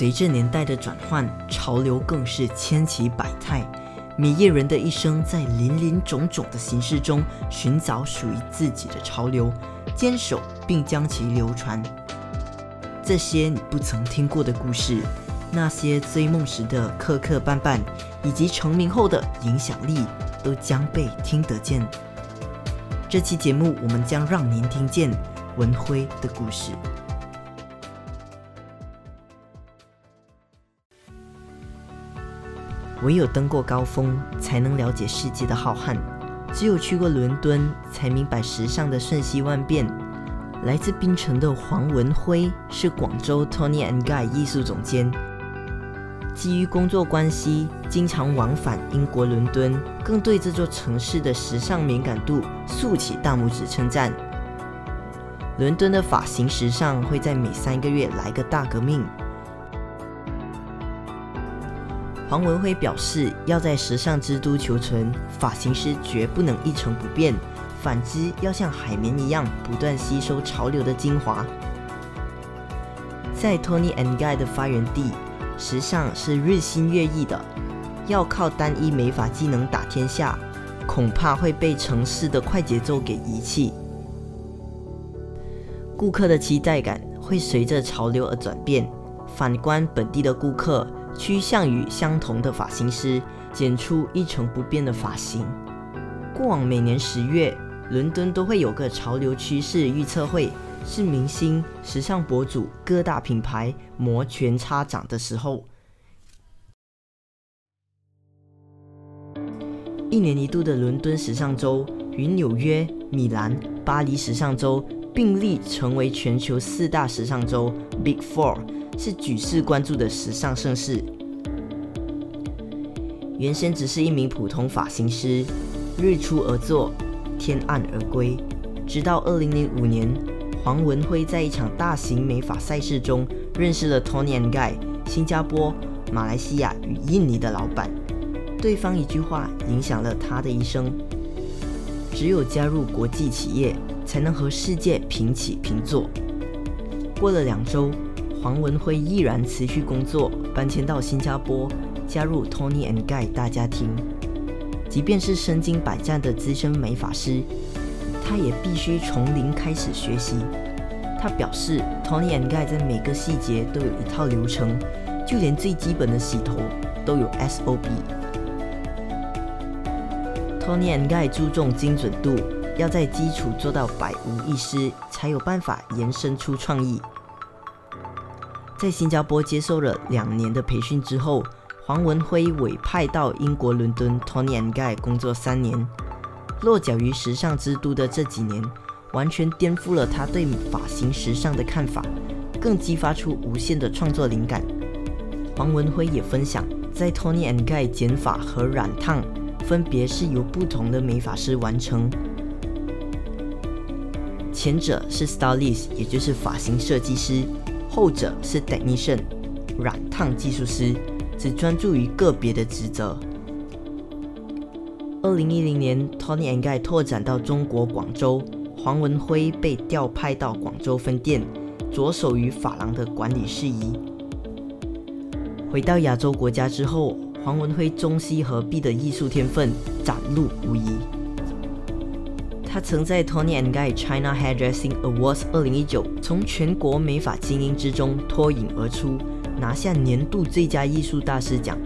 随着年代的转换，潮流更是千奇百态。米业人的一生在林林种种的形式中寻找属于自己的潮流，坚守并将其流传。这些你不曾听过的故事，那些追梦时的磕磕绊绊，以及成名后的影响力，都将被听得见。这期节目，我们将让您听见文辉的故事。唯有登过高峰，才能了解世界的浩瀚；只有去过伦敦，才明白时尚的瞬息万变。来自槟城的黄文辉是广州 Tony and Guy 艺术总监。基于工作关系，经常往返英国伦敦，更对这座城市的时尚敏感度竖起大拇指称赞。伦敦的发型时尚会在每三个月来个大革命。黄文辉表示，要在时尚之都求存，发型师绝不能一成不变，反之要像海绵一样不断吸收潮流的精华。在 Tony and Guy 的发源地，时尚是日新月异的，要靠单一美发技能打天下，恐怕会被城市的快节奏给遗弃。顾客的期待感会随着潮流而转变，反观本地的顾客。趋向于相同的发型师剪出一成不变的发型。过往每年十月，伦敦都会有个潮流趋势预测会，是明星、时尚博主、各大品牌摩拳擦掌的时候。一年一度的伦敦时尚周与纽约、米兰、巴黎时尚周并立，成为全球四大时尚周 （Big Four）。是举世关注的时尚盛事。原先只是一名普通发型师，日出而作，天暗而归。直到2005年，黄文辉在一场大型美发赛事中认识了 Tony and Guy 新加坡、马来西亚与印尼的老板。对方一句话影响了他的一生：只有加入国际企业，才能和世界平起平坐。过了两周。黄文辉毅然辞去工作，搬迁到新加坡，加入 Tony and Guy 大家庭。即便是身经百战的资深美发师，他也必须从零开始学习。他表示，Tony and Guy 在每个细节都有一套流程，就连最基本的洗头都有 SOP。Tony and Guy 注重精准度，要在基础做到百无一失，才有办法延伸出创意。在新加坡接受了两年的培训之后，黄文辉委派到英国伦敦 Tony and Guy 工作三年。落脚于时尚之都的这几年，完全颠覆了他对发型时尚的看法，更激发出无限的创作灵感。黄文辉也分享，在 Tony and Guy 剪发和染烫分别是由不同的美发师完成，前者是 Stylist，也就是发型设计师。后者是 technician，染烫技术师，只专注于个别的职责。二零一零年，Tony and Guy 拓展到中国广州，黄文辉被调派到广州分店，着手于发廊的管理事宜。回到亚洲国家之后，黄文辉中西合璧的艺术天分展露无遗。他曾在 Tony and Guy China Hairdressing Awards 2019从全国美发精英之中脱颖而出，拿下年度最佳艺术大师奖。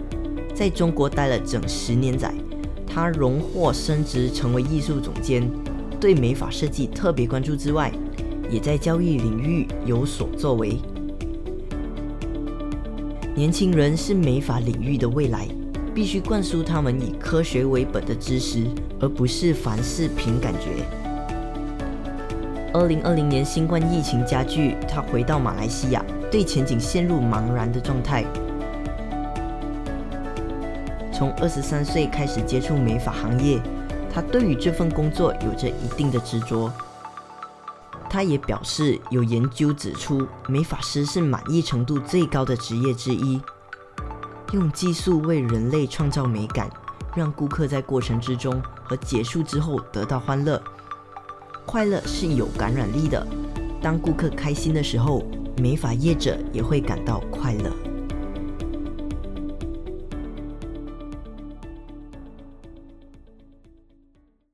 在中国待了整十年载，他荣获升职成为艺术总监，对美发设计特别关注之外，也在教育领域有所作为。年轻人是美发领域的未来。必须灌输他们以科学为本的知识，而不是凡事凭感觉。二零二零年新冠疫情加剧，他回到马来西亚，对前景陷入茫然的状态。从二十三岁开始接触美发行业，他对于这份工作有着一定的执着。他也表示，有研究指出，美发师是满意程度最高的职业之一。用技术为人类创造美感，让顾客在过程之中和结束之后得到欢乐。快乐是有感染力的，当顾客开心的时候，美发业者也会感到快乐。